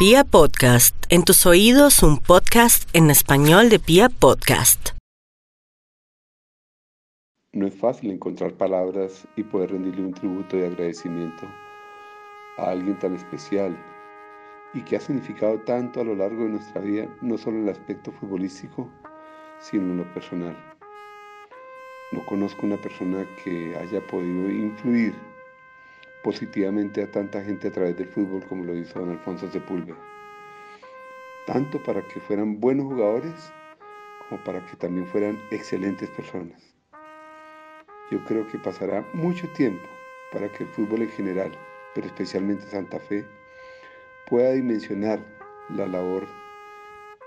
Pia Podcast, en tus oídos un podcast en español de Pia Podcast. No es fácil encontrar palabras y poder rendirle un tributo de agradecimiento a alguien tan especial y que ha significado tanto a lo largo de nuestra vida, no solo en el aspecto futbolístico, sino en lo personal. No conozco una persona que haya podido influir positivamente a tanta gente a través del fútbol como lo hizo don Alfonso Sepúlveda. Tanto para que fueran buenos jugadores como para que también fueran excelentes personas. Yo creo que pasará mucho tiempo para que el fútbol en general, pero especialmente Santa Fe, pueda dimensionar la labor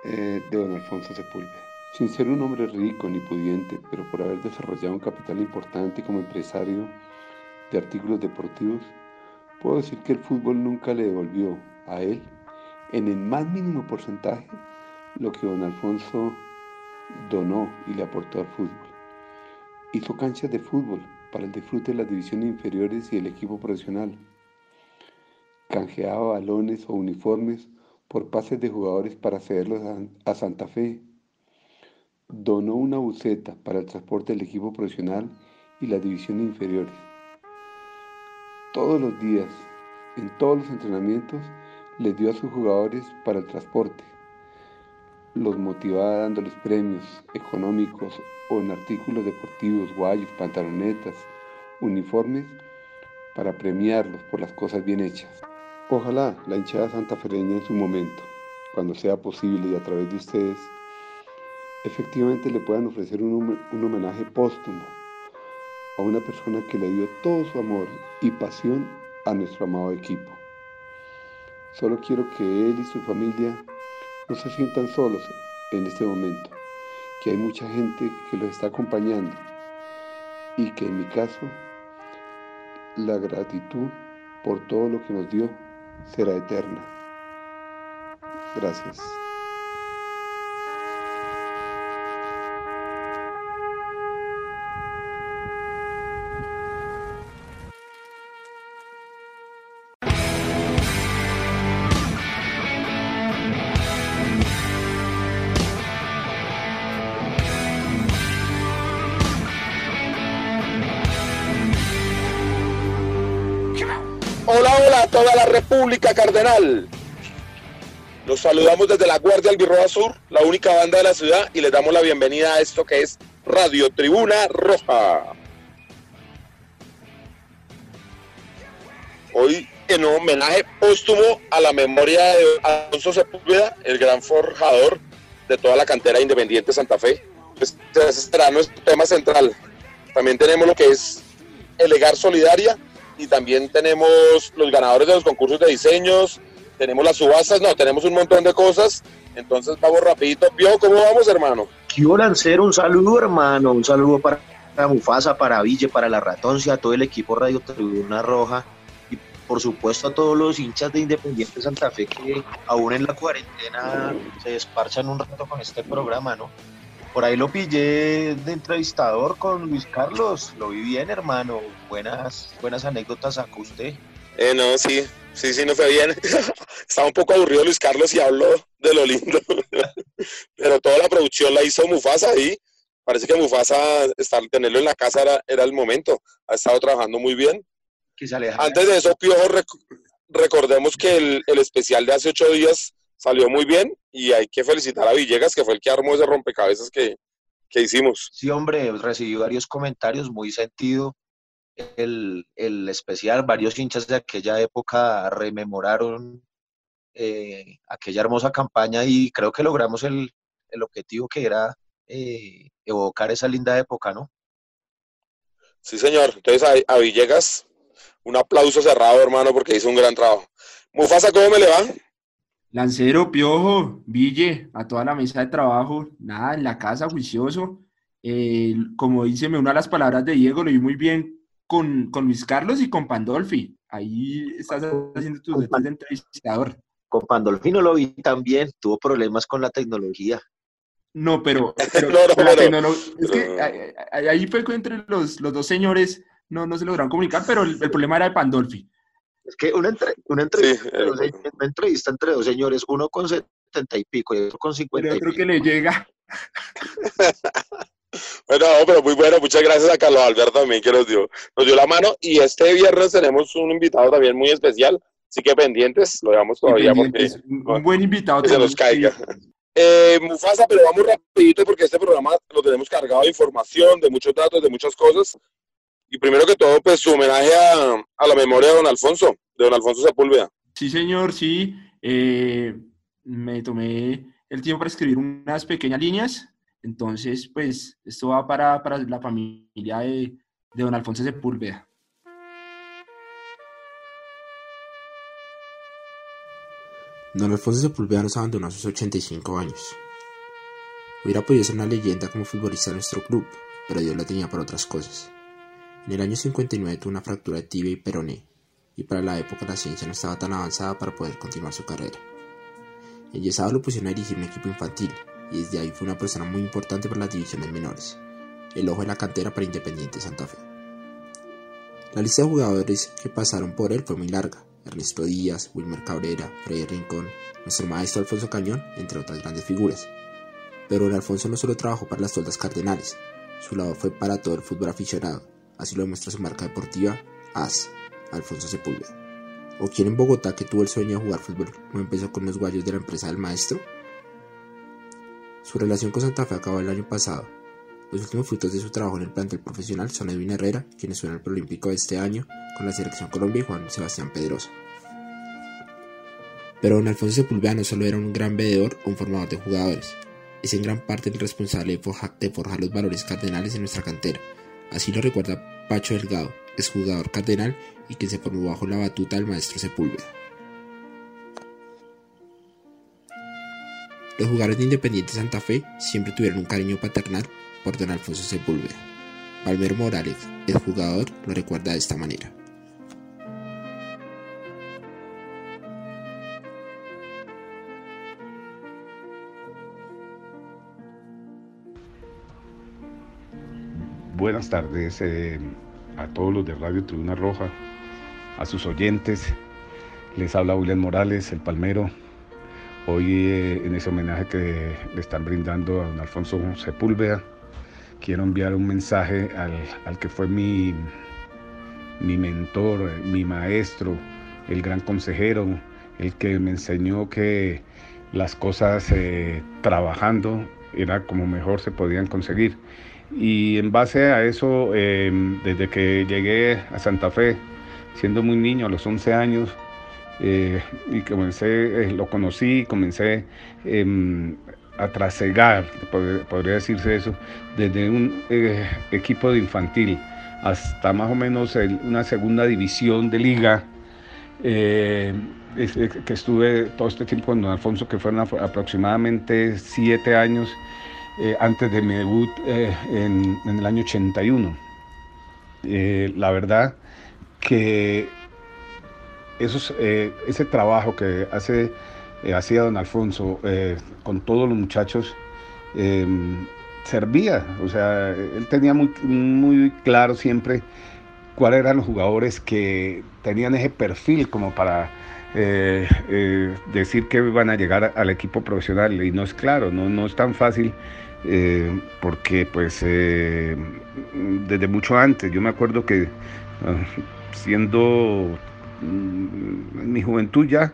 eh, de don Alfonso Sepúlveda. Sin ser un hombre rico ni pudiente, pero por haber desarrollado un capital importante como empresario, de artículos deportivos, puedo decir que el fútbol nunca le devolvió a él, en el más mínimo porcentaje, lo que don Alfonso donó y le aportó al fútbol. Hizo canchas de fútbol para el disfrute de las divisiones inferiores y el equipo profesional. Canjeaba balones o uniformes por pases de jugadores para cederlos a Santa Fe. Donó una buceta para el transporte del equipo profesional y las divisiones inferiores todos los días, en todos los entrenamientos, les dio a sus jugadores para el transporte. Los motivaba dándoles premios económicos o en artículos deportivos, guayos, pantalonetas, uniformes, para premiarlos por las cosas bien hechas. Ojalá la hinchada santafereña en su momento, cuando sea posible y a través de ustedes, efectivamente le puedan ofrecer un, un homenaje póstumo a una persona que le dio todo su amor y pasión a nuestro amado equipo. Solo quiero que él y su familia no se sientan solos en este momento, que hay mucha gente que los está acompañando y que en mi caso la gratitud por todo lo que nos dio será eterna. Gracias. República Cardenal. Los saludamos desde la Guardia Albirroja Sur, la única banda de la ciudad, y les damos la bienvenida a esto que es Radio Tribuna Roja. Hoy en homenaje póstumo a la memoria de Alonso Sepúlveda, el gran forjador de toda la cantera independiente Santa Fe. Pues, ese será nuestro tema central. También tenemos lo que es el Egar Solidaria, y también tenemos los ganadores de los concursos de diseños, tenemos las subastas, no, tenemos un montón de cosas. Entonces vamos rapidito. Pio, ¿cómo vamos, hermano? Quiero lanzar un saludo, hermano, un saludo para Mufasa, para Ville, para la Ratoncia, a todo el equipo Radio Tribuna Roja y por supuesto a todos los hinchas de Independiente Santa Fe que aún en la cuarentena se desparchan un rato con este programa, ¿no? Por ahí lo pillé de entrevistador con Luis Carlos. Lo vi bien, hermano. Buenas, buenas anécdotas sacó usted. Eh, no, sí, sí, sí, no fue bien. Estaba un poco aburrido Luis Carlos y habló de lo lindo. Pero toda la producción la hizo Mufasa ahí. Parece que Mufasa, estar, tenerlo en la casa era, era el momento. Ha estado trabajando muy bien. Antes de eso, Piojo, recordemos que el, el especial de hace ocho días salió muy bien y hay que felicitar a Villegas, que fue el que armó ese rompecabezas que, que hicimos. Sí, hombre, recibí varios comentarios, muy sentido el, el especial, varios hinchas de aquella época rememoraron eh, aquella hermosa campaña y creo que logramos el, el objetivo que era eh, evocar esa linda época, ¿no? Sí, señor. Entonces a, a Villegas, un aplauso cerrado, hermano, porque hizo un gran trabajo. Mufasa, ¿cómo me le va? Lancero, Piojo, Ville, a toda la mesa de trabajo, nada, en la casa, juicioso. Eh, como dice una de las palabras de Diego, lo vi muy bien con, con Luis Carlos y con Pandolfi. Ahí estás haciendo tus detalles de entrevistador. Con Pandolfi no lo vi tan bien, tuvo problemas con la tecnología. No, pero, pero la tecnología, es que ahí fue que entre los, los dos señores no, no se lograron comunicar, pero el, el problema era de Pandolfi. Es que una, una, entrevista, una entrevista entre dos señores, uno con setenta y pico y otro con cincuenta y pico. que le llega. Bueno, pero muy bueno, muchas gracias a Carlos Alberto también que nos dio, nos dio la mano. Y este viernes tenemos un invitado también muy especial, así que pendientes, lo llevamos todavía porque un buen invitado que se nos caiga. Eh, Mufasa, pero vamos rapidito porque este programa lo tenemos cargado de información, de muchos datos, de muchas cosas. Y primero que todo, pues su homenaje a, a la memoria de don Alfonso, de don Alfonso Sepúlveda. Sí, señor, sí. Eh, me tomé el tiempo para escribir unas pequeñas líneas. Entonces, pues, esto va para, para la familia de, de don Alfonso Sepúlveda. Don Alfonso Sepúlveda nos abandonó a sus 85 años. Hubiera podido ser una leyenda como futbolista de nuestro club, pero Dios la tenía para otras cosas. En el año 59 tuvo una fractura de tibia y peroné, y para la época la ciencia no estaba tan avanzada para poder continuar su carrera. En Yesado lo pusieron a dirigir un equipo infantil, y desde ahí fue una persona muy importante para las divisiones menores, el ojo de la cantera para Independiente Santa Fe. La lista de jugadores que pasaron por él fue muy larga, Ernesto Díaz, Wilmer Cabrera, Freddy Rincón, nuestro maestro Alfonso Cañón, entre otras grandes figuras. Pero don Alfonso no solo trabajó para las toldas cardenales, su lado fue para todo el fútbol aficionado, así lo demuestra su marca deportiva, AS, Alfonso Sepúlveda. ¿O quién en Bogotá que tuvo el sueño de jugar fútbol no empezó con los guayos de la empresa del maestro? Su relación con Santa Fe acabó el año pasado. Los últimos frutos de su trabajo en el plantel profesional son Edwin Herrera, quien suena al Prolímpico de este año con la Selección Colombia y Juan Sebastián Pedrosa. Pero don Alfonso Sepúlveda no solo era un gran veedor o un formador de jugadores, es en gran parte el responsable de, forjar los valores cardenales en nuestra cantera. Así lo recuerda Pacho Delgado, jugador cardenal y quien se formó bajo la batuta del maestro Sepúlveda. Los jugadores de Independiente Santa Fe siempre tuvieron un cariño paternal por don Alfonso Sepúlveda. Palmer Morales, el jugador, lo recuerda de esta manera. Buenas tardes eh, a todos los de Radio Tribuna Roja, a sus oyentes. Les habla William Morales, el Palmero. Hoy eh, en ese homenaje que le están brindando a don Alfonso Sepúlveda, quiero enviar un mensaje al, que fue mi, mi mentor, mi maestro, el gran consejero, el que me enseñó que las cosas eh, trabajando era como mejor se podían conseguir. Y en base a eso, em, desde que llegué a Santa Fe, siendo muy niño, a los 11 años, eh, y comencé, eh, lo conocí, comencé em, a trasegar, podría decirse eso, desde un eh, equipo de infantil hasta más o menos una segunda división de liga, que estuve todo este tiempo con don Alfonso, que fueron aproximadamente siete años antes de mi debut en, en, el año 81. la verdad que esos, eh, ese trabajo que hace, eh, hacía don Alfonso eh, con todos los muchachos servía. O sea, él tenía muy, muy claro siempre cuáles eran los jugadores que tenían ese perfil como para decir que iban a llegar al equipo profesional. Y no es claro, no, no es tan fácil. porque pues desde mucho antes, yo me acuerdo que ah, siendo en mi juventud ya,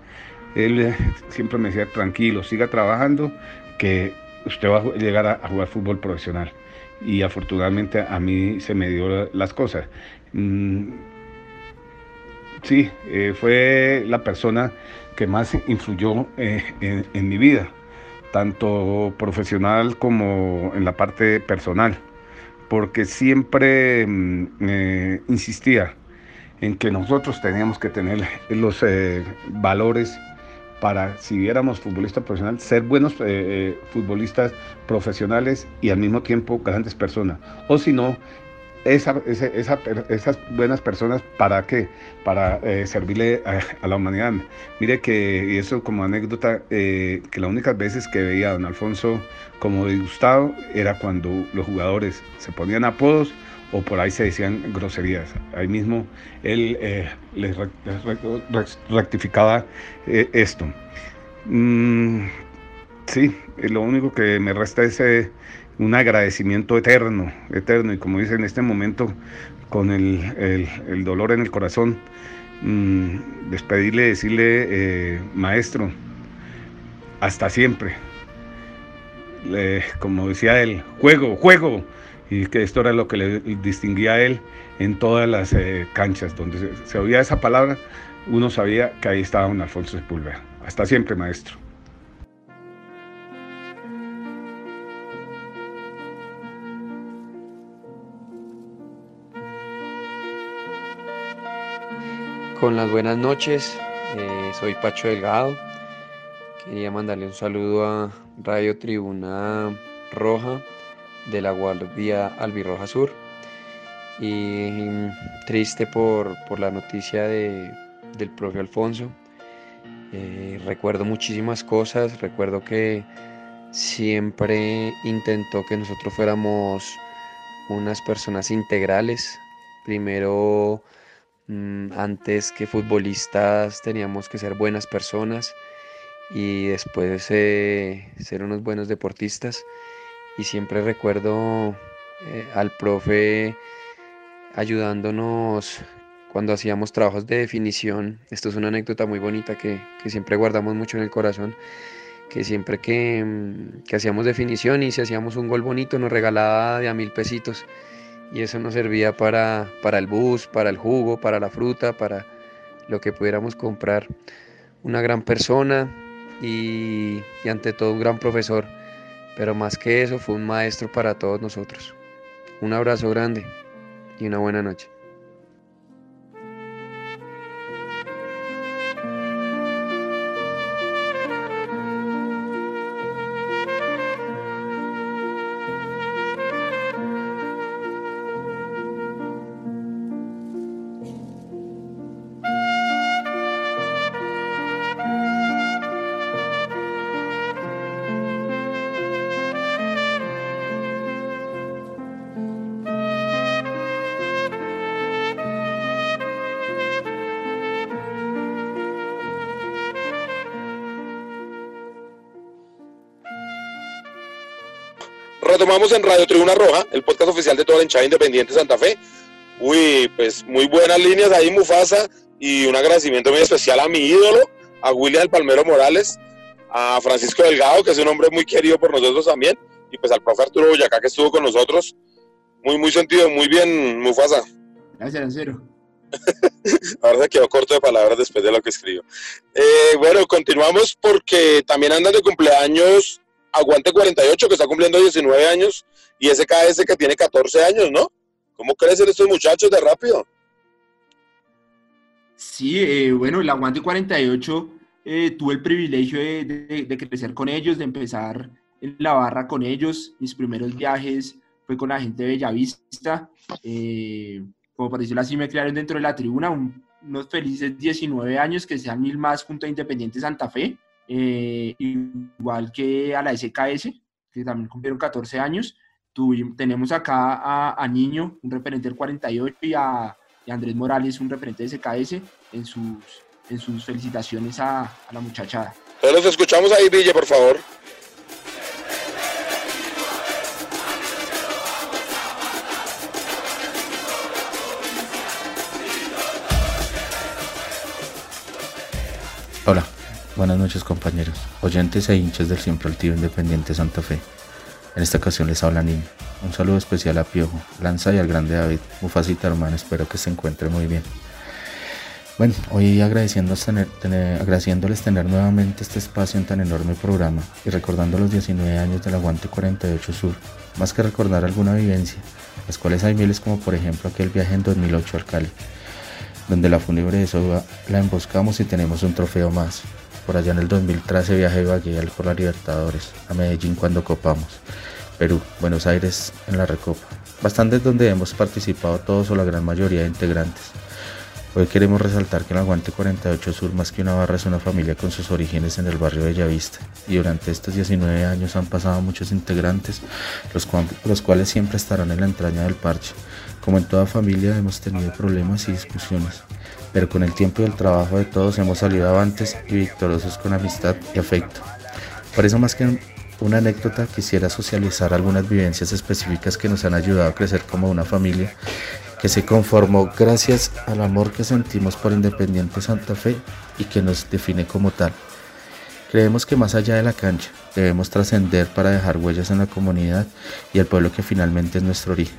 él eh, siempre me decía, tranquilo, siga trabajando, que usted va a llegar a, jugar fútbol profesional. Y afortunadamente a mí se me dio las cosas. Sí, eh, fue la persona que más influyó eh, en, mi vida, tanto profesional como en la parte personal, porque siempre mm, insistía en que nosotros teníamos que tener los eh, valores para, si viéramos futbolista profesional, ser buenos eh, eh, futbolistas profesionales y al mismo tiempo grandes personas. O si no, esa, esas buenas personas, ¿para qué? Para servirle a, la humanidad. Mire que, y eso como anécdota, que las únicas veces que veía a don Alfonso como disgustado era cuando los jugadores se ponían apodos o por ahí se decían groserías. Ahí mismo él eh, les rectificaba eh, esto. Mm, sí, lo único que me resta es eh, un agradecimiento eterno, eterno, y como dice en este momento, con el, dolor en el corazón, mm, despedirle, decirle, maestro, hasta siempre. como decía él, juego, juego y que esto era lo que le distinguía a él en todas las eh, canchas donde se, oía esa palabra, uno sabía que ahí estaba un Alfonso Sepúlveda. Hasta siempre, maestro. Con las buenas noches, eh, soy Pacho Delgado. Quería mandarle un saludo a Radio Tribuna Roja de la Guardia Albirroja Sur y triste por, la noticia de, del profe Alfonso. Eh, recuerdo muchísimas cosas, recuerdo que siempre intentó que nosotros fuéramos unas personas integrales. Primero, mm, antes que futbolistas, teníamos que ser buenas personas y después eh, ser unos buenos deportistas y siempre recuerdo eh, al profe ayudándonos cuando hacíamos trabajos de definición. Esto es una anécdota muy bonita que, siempre guardamos mucho en el corazón, que siempre que, mm, que, hacíamos definición y si hacíamos un gol bonito nos regalaba de a mil pesitos y eso nos servía para, para el bus, para el jugo, para la fruta, para lo que pudiéramos comprar. Una gran persona y, y ante todo un gran profesor pero más que eso fue un maestro para todos nosotros. Un abrazo grande y una buena noche. Retomamos en Radio Tribuna Roja, el podcast oficial de toda la hinchada independiente Santa Fe. Uy, pues muy buenas líneas ahí, Mufasa, y un agradecimiento muy especial a mi ídolo, a William el Palmero Morales, a Francisco Delgado, que es un hombre muy querido por nosotros también, y pues al profe Arturo Boyacá, que estuvo con nosotros. Muy, muy sentido, muy bien, Mufasa. Gracias, Lancero. Ahora se quedó corto de palabras después de lo que escribió. Eh, bueno, continuamos porque también andan de cumpleaños Aguante 48, que está cumpliendo 19 años, y SKS que tiene 14 años, ¿no? ¿Cómo crecen estos muchachos de rápido? Sí, eh, bueno, el Aguante 48 eh, tuve el privilegio de, crecer con ellos, de empezar en la barra con ellos. Mis primeros viajes fue con la gente de Bellavista. Eh, como por decirlo así, me crearon dentro de la tribuna unos felices 19 años que sean mil más junto a Independiente Santa Fe. Eh, igual que a la SKS, que también cumplieron 14 años. Tenemos acá a, Niño, un referente del 48, y a, Andrés Morales, un referente de SKS, en sus, en sus felicitaciones a, la muchachada. Los escuchamos ahí, Villa, por favor. Buenas noches compañeros, oyentes e hinchas del siempre altivo Independiente Santa Fe. En esta ocasión les habla Niño. Un saludo especial a Piojo, Lanza y al grande David. Mufasita hermano, espero que se encuentre muy bien. Bueno, hoy agradeciéndoles tener, agradeciéndoles tener nuevamente este espacio en tan enorme programa y recordando los 19 años del Aguante 48 Sur, más que recordar alguna vivencia, las cuales hay miles como por ejemplo aquel viaje en 2008 al Cali, donde la fúnebre de Soba la emboscamos y tenemos un trofeo más, por allá en el 2013 viajé a por la Libertadores, a Medellín cuando copamos, Perú, Buenos Aires en la Recopa, bastante donde hemos participado todos o la gran mayoría de integrantes. Hoy queremos resaltar que el Aguante 48 Sur más que una barra es una familia con sus orígenes en el barrio Bellavista. Y durante estos 19 años han pasado muchos integrantes, los cuales siempre estarán en la entraña del parche, Como en toda familia hemos tenido problemas y discusiones, pero con el tiempo y el trabajo de todos hemos salido avantes y victoriosos con amistad y afecto. Por eso más que una anécdota quisiera socializar algunas vivencias específicas que nos han ayudado a crecer como una familia que se conformó gracias al amor que sentimos por Independiente Santa Fe y que nos define como tal. Creemos que más allá de la cancha debemos trascender para dejar huellas en la comunidad y el pueblo que finalmente es nuestro origen.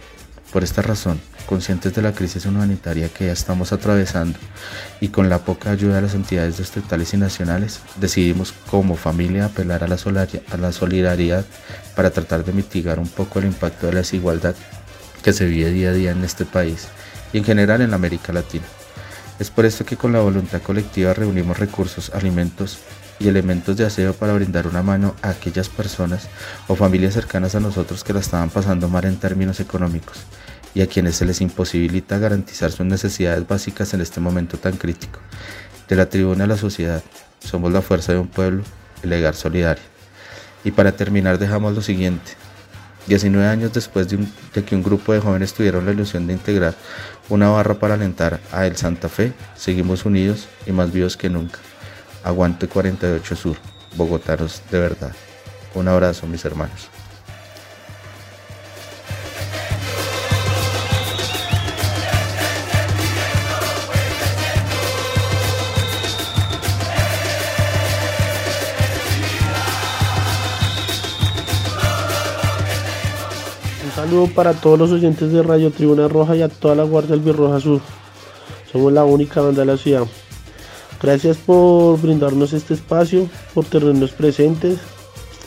Por esta razón, conscientes de la crisis humanitaria que ya estamos atravesando y con la poca ayuda de las entidades estatales y nacionales, decidimos como familia apelar a la, solidaridad para tratar de mitigar un poco el impacto de la desigualdad que se vive día a día en este país y en general en América Latina. Es por esto que con la voluntad colectiva reunimos recursos, alimentos y elementos de aseo para brindar una mano a aquellas personas o familias cercanas a nosotros que la estaban pasando mal en términos económicos y a quienes se les imposibilita garantizar sus necesidades básicas en este momento tan crítico. De la tribuna a la sociedad, somos la fuerza de un pueblo, el legar solidario. Y para terminar dejamos lo siguiente. 19 años después de, de, que un grupo de jóvenes tuvieron la ilusión de integrar una barra para alentar a El Santa Fe, seguimos unidos y más vivos que nunca. Aguante 48 Sur, bogotanos de verdad. Un abrazo mis hermanos. Un saludo para todos los oyentes de Radio Tribuna Roja y a toda la Guardia Albirroja Sur. Somos la única banda de la ciudad. Gracias por brindarnos este espacio, por tenernos presentes.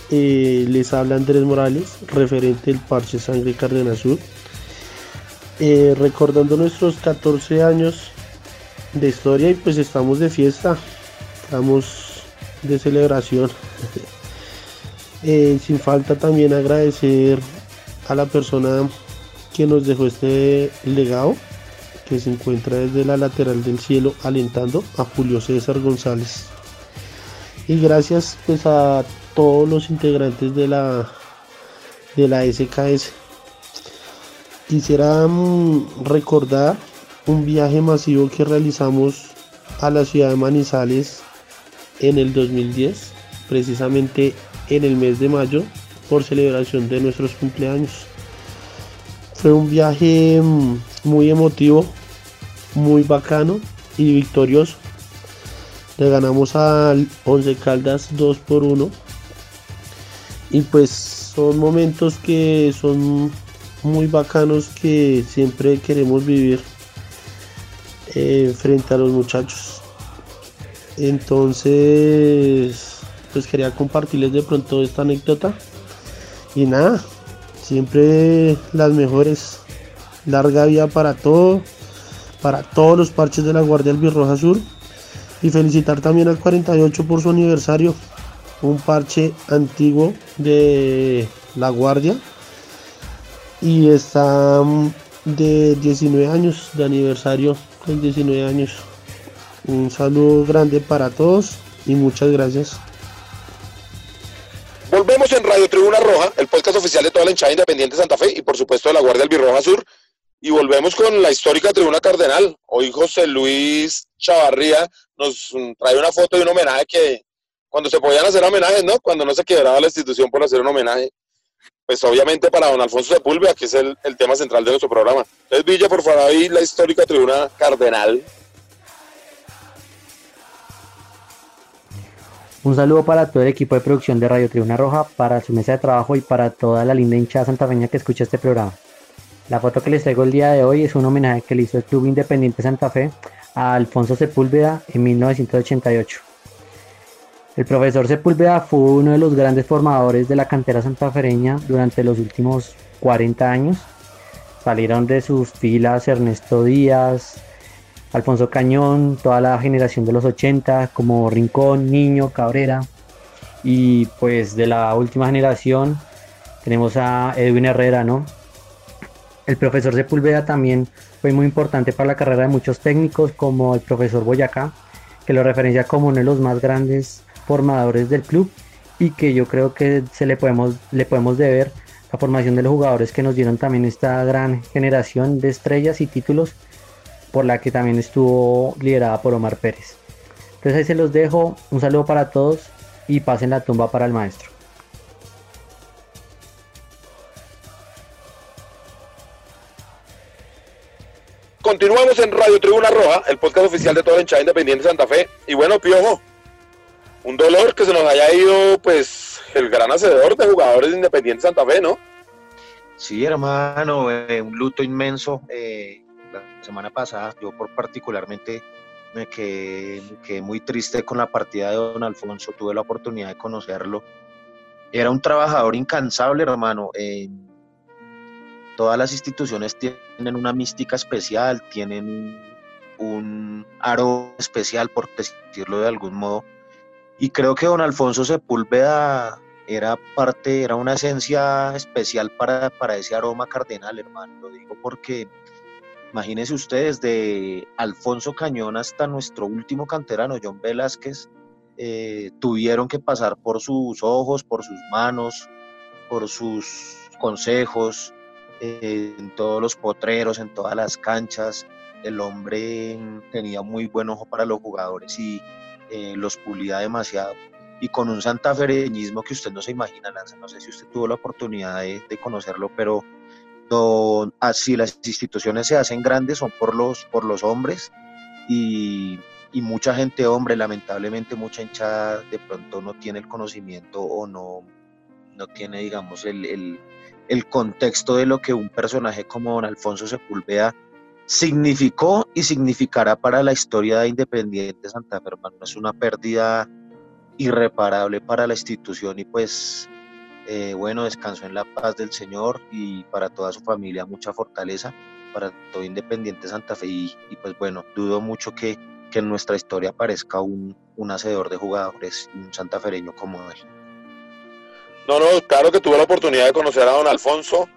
Eh, les habla Andrés Morales, referente del Parche Sangre Cárdenas Sur. Eh, recordando nuestros 14 años de historia y pues estamos de fiesta, estamos de celebración. eh, sin falta también agradecer a la persona que nos dejó este legado se encuentra desde la lateral del cielo alentando a Julio César González. Y gracias pues a todos los integrantes de la de la SKS. Quisiera mm, recordar un viaje masivo que realizamos a la ciudad de Manizales en el 2010, precisamente en el mes de mayo, por celebración de nuestros cumpleaños. Fue un viaje mm, muy emotivo, muy bacano y victorioso. Le ganamos al 11 Caldas 2 por 1. Y pues son momentos que son muy bacanos que siempre queremos vivir eh, frente a los muchachos. Entonces, pues quería compartirles de pronto esta anécdota. Y nada, siempre las mejores. Larga vida para todo, para todos los parches de la Guardia Albirroja Sur. Y felicitar también al 48 por su aniversario. Un parche antiguo de la Guardia. Y está mm, de 19 años, de aniversario con 19 años. Un saludo grande para todos y muchas gracias. Volvemos en Radio Tribuna Roja, el podcast oficial de toda la hinchada independiente de Santa Fe y por supuesto de la Guardia Albirroja Sur. Y volvemos con la histórica Tribuna Cardenal. Hoy José Luis Chavarría nos trae una foto de un homenaje que cuando se podían hacer homenajes, ¿no? Cuando no se quebraba la institución por hacer un homenaje. Pues obviamente para don Alfonso Sepúlveda, que es el, tema central de nuestro programa. Entonces, Villa, por favor, ahí la histórica Tribuna Cardenal. Un saludo para todo el equipo de producción de Radio Tribuna Roja, para su mesa de trabajo y para toda la linda hinchada santafeña que escucha este programa. La foto que les traigo el día de hoy es un homenaje que le hizo el Club Independiente Santa Fe a Alfonso Sepúlveda en 1988. El profesor Sepúlveda fue uno de los grandes formadores de la cantera santafereña durante los últimos 40 años. Salieron de sus filas Ernesto Díaz, Alfonso Cañón, toda la generación de los 80, como Rincón, Niño, Cabrera. Y pues de la última generación tenemos a Edwin Herrera, ¿no? El profesor Sepúlveda también fue muy importante para la carrera de muchos técnicos, como el profesor Boyacá, que lo referencia como uno de los más grandes formadores del club y que yo creo que se le podemos, le podemos deber la formación de los jugadores que nos dieron también esta gran generación de estrellas y títulos por la que también estuvo liderada por Omar Pérez. Entonces ahí se los dejo, un saludo para todos y pasen la tumba para el maestro. Continuamos en Radio Tribuna Roja, el podcast oficial de toda la hinchada independiente de Santa Fe. Y bueno, Piojo, un dolor que se nos haya ido, pues, el gran hacedor de jugadores de Independiente Santa Fe, ¿no? Sí, hermano, eh, un luto inmenso. Eh, la semana pasada, yo por particularmente me quedé, muy triste con la partida de don Alfonso. Tuve la oportunidad de conocerlo. Era un trabajador incansable, hermano. Todas las instituciones tienen una mística especial, tienen un aro especial, por decirlo de algún modo. Y creo que don Alfonso Sepúlveda era parte, era una esencia especial para, para ese aroma cardenal, hermano. Lo digo porque imagínense ustedes, de Alfonso Cañón hasta nuestro último canterano, John Velázquez, eh, tuvieron que pasar por sus ojos, por sus manos, por sus consejos, en todos los potreros, en todas las canchas. El hombre tenía muy buen ojo para los jugadores y eh, los pulía demasiado. Y con un santafereñismo que usted no se imagina, Lanza. No sé si usted tuvo la oportunidad de, conocerlo, pero así las instituciones se hacen grandes son por los, por los hombres y, y mucha gente hombre, lamentablemente mucha hinchada de pronto no tiene el conocimiento o no, no tiene, digamos, el, el, el contexto de lo que un personaje como don Alfonso Sepúlveda significó y significará para la historia de Independiente Santa Fe, hermano. Es una pérdida irreparable para la institución y pues eh, bueno, descanso en la paz del Señor y para toda su familia mucha fortaleza, para todo Independiente Santa Fe y, pues bueno, dudo mucho que, en nuestra historia aparezca un, un hacedor de jugadores, un santafereño como él. No, no, claro que tuve la oportunidad de conocer a don Alfonso.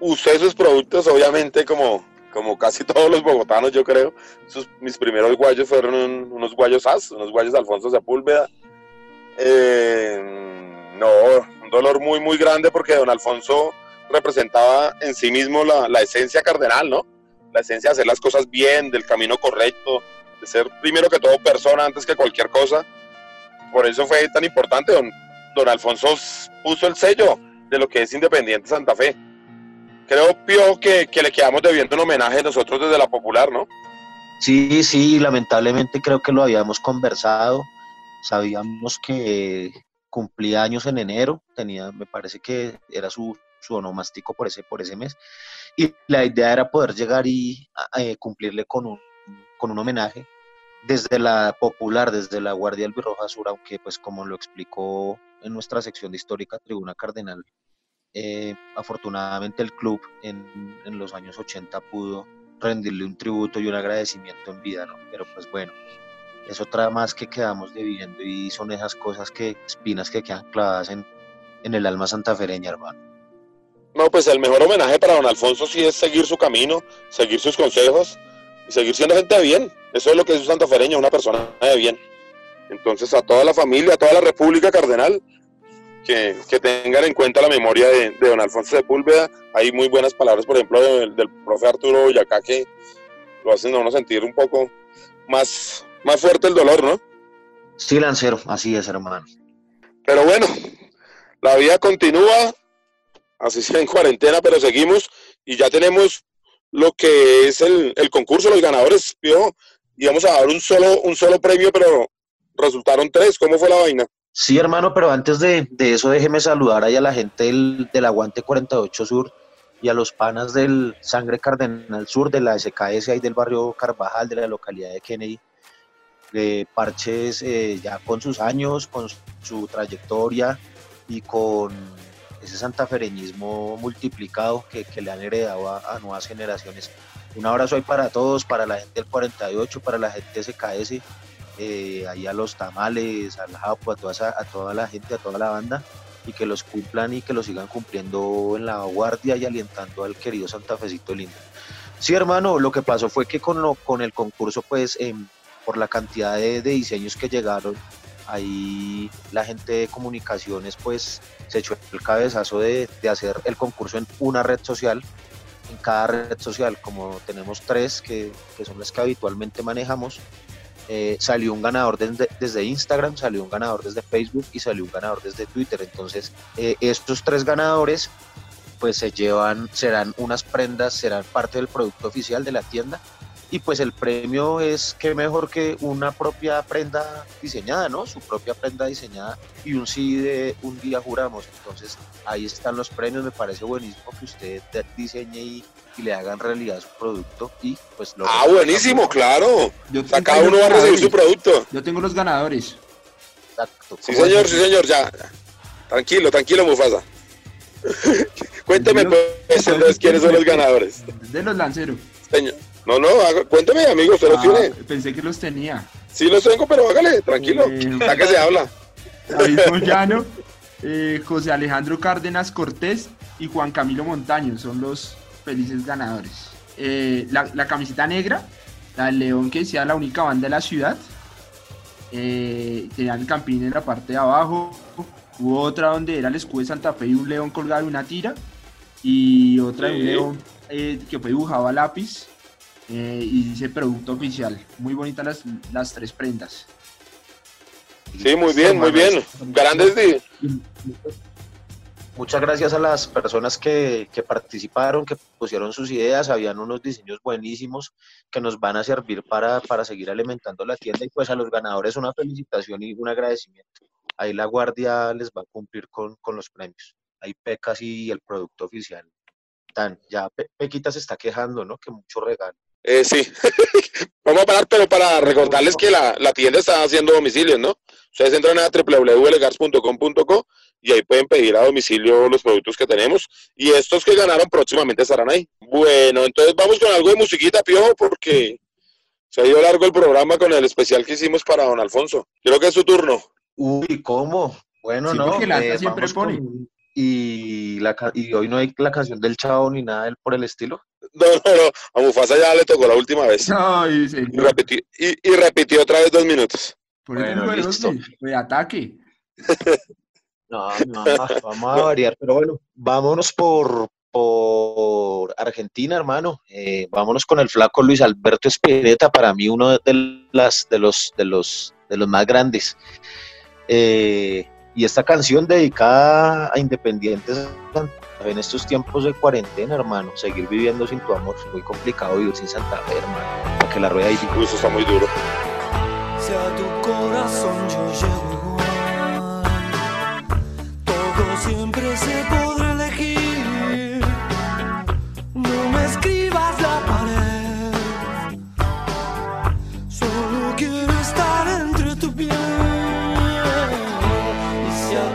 Usé sus productos, obviamente, como, como casi todos los bogotanos, yo creo. Sus, mis primeros guayos fueron unos guayos as, unos guayos Alfonso Sepúlveda. Eh, no, un dolor muy, muy grande porque don Alfonso representaba en sí mismo la, la esencia cardenal, ¿no? La esencia de hacer las cosas bien, del camino correcto, de ser primero que todo persona antes que cualquier cosa. Por eso fue tan importante. Don, don Alfonso puso el sello de lo que es Independiente Santa Fe. Creo, que, que le quedamos debiendo un homenaje nosotros desde la Popular, ¿no? Sí, sí, lamentablemente creo que lo habíamos conversado. Sabíamos que cumplía años en enero, tenía, me parece que era su, su onomástico por ese, por ese mes. Y la idea era poder llegar y eh, cumplirle con un, con un homenaje desde la popular, desde la Guardia Albirroja Sur, aunque pues como lo explicó en nuestra sección de histórica Tribuna Cardenal, eh, afortunadamente el club en, en, los años 80 pudo rendirle un tributo y un agradecimiento en vida, ¿no? Pero pues bueno, es otra más que quedamos debiendo y son esas cosas que, espinas que quedan clavadas en, en el alma santafereña, hermano. No, pues el mejor homenaje para don Alfonso sí es seguir su camino, seguir sus consejos y seguir siendo gente de bien. Eso es lo que es un santafereño, una persona de bien. Entonces, a toda la familia, a toda la República Cardenal, que, que tengan en cuenta la memoria de, de, don Alfonso Sepúlveda. Hay muy buenas palabras, por ejemplo, del, del profe Arturo Boyacá, que lo hacen a uno sentir un poco más, más fuerte el dolor, ¿no? Sí, Lancero, así es, hermano. Pero bueno, la vida continúa, así sea en cuarentena, pero seguimos y ya tenemos lo que es el, el concurso, los ganadores, ¿vio? íbamos a dar un solo, un solo premio, pero resultaron tres. ¿Cómo fue la vaina? Sí, hermano, pero antes de, de eso déjeme saludar ahí a la gente del, del, Aguante 48 Sur y a los panas del Sangre Cardenal Sur, de la SKS ahí del barrio Carvajal, de la localidad de Kennedy. De Parches eh, ya con sus años, con su trayectoria y con ese santafereñismo multiplicado que, que le han heredado a, a nuevas generaciones. Un abrazo ahí para todos, para la gente del 48, para la gente de SKS, eh, ahí a los tamales, al Japo, a toda, la gente, a toda la banda, y que los cumplan y que los sigan cumpliendo en la guardia y alientando al querido Santa Fecito lindo. Sí, hermano, lo que pasó fue que con, el concurso, pues, eh, por la cantidad de, diseños que llegaron ahí la gente de comunicaciones pues se echó el cabezazo de, de hacer el concurso en una red social, en cada red social, como tenemos tres que, que son las que habitualmente manejamos, eh, salió un ganador desde, desde, Instagram, salió un ganador desde Facebook y salió un ganador desde Twitter. Entonces, eh, estos tres ganadores pues se llevan, serán unas prendas, serán parte del producto oficial de la tienda y pues el premio es que mejor que una propia prenda diseñada, ¿no? Su propia prenda diseñada y un sí de un día juramos. Entonces ahí están los premios, me parece buenísimo que usted diseñe y, y le hagan realidad su producto y pues lo Ah, buenísimo, claro. Yo cada uno va a recibir su producto. Yo tengo los ganadores. Exacto. Sí, señor, sí, señor, ya. Tranquilo, tranquilo, Mufasa. Cuénteme, pues, quiénes son los ganadores. De los lanceros. Señor. No, no, cuénteme, amigo, usted los ah, tiene. Pensé que los tenía. Sí, los tengo, pero hágale, tranquilo. Eh, ya que se habla. David Moyano, eh, José Alejandro Cárdenas Cortés y Juan Camilo Montaño son los felices ganadores. Eh, la, camiseta negra, la del León que decía la única banda de la ciudad. Eh, tenían el campín en la parte de abajo. Hubo otra donde era el escudo de Santa Fe y un león colgado en una tira. Y otra de un león que fue dibujado a lápiz eh, y dice producto oficial. Muy bonitas las, las tres prendas. Sí, muy bien, muy bien. Grandes de... Muchas gracias a las personas que, que, participaron, que pusieron sus ideas, habían unos diseños buenísimos que nos van a servir para, para seguir alimentando la tienda y pues a los ganadores una felicitación y un agradecimiento. Ahí la guardia les va a cumplir con, con los premios. Hay pecas y el producto oficial. Ya Pequita se está quejando, ¿no? Que mucho regalo. Eh, sí, vamos a parar, pero para recordarles que la, tienda está haciendo domicilios, ¿no? Ustedes entran a www.legars.com.co y ahí pueden pedir a domicilio los productos que tenemos y estos que ganaron próximamente estarán ahí. Bueno, entonces vamos con algo de musiquita, Piojo, porque se ha ido largo el programa con el especial que hicimos para don Alfonso. Creo que es su turno. Uy, ¿cómo? Bueno, no. Eh, siempre pone. Y, la, y hoy no hay la canción del chavo ni nada por el estilo. No, no, no. A Mufasa ya le tocó la última vez. No, y, repitió, y, repitió otra vez dos minutos. bueno, listo. De ataque. no, no, vamos a variar. Pero bueno, vámonos por, por Argentina, hermano. Eh, vámonos con el flaco Luis Alberto Espineta, para mí uno de, las, de, los, de, los, de los más grandes. Eh, y esta canción dedicada a independientes en estos tiempos de cuarentena, hermano, seguir viviendo sin tu amor es muy complicado vivir sin Santa Fe, hermano. Para que la rueda ahí. Eso está muy duro. Si a tu corazón yo llego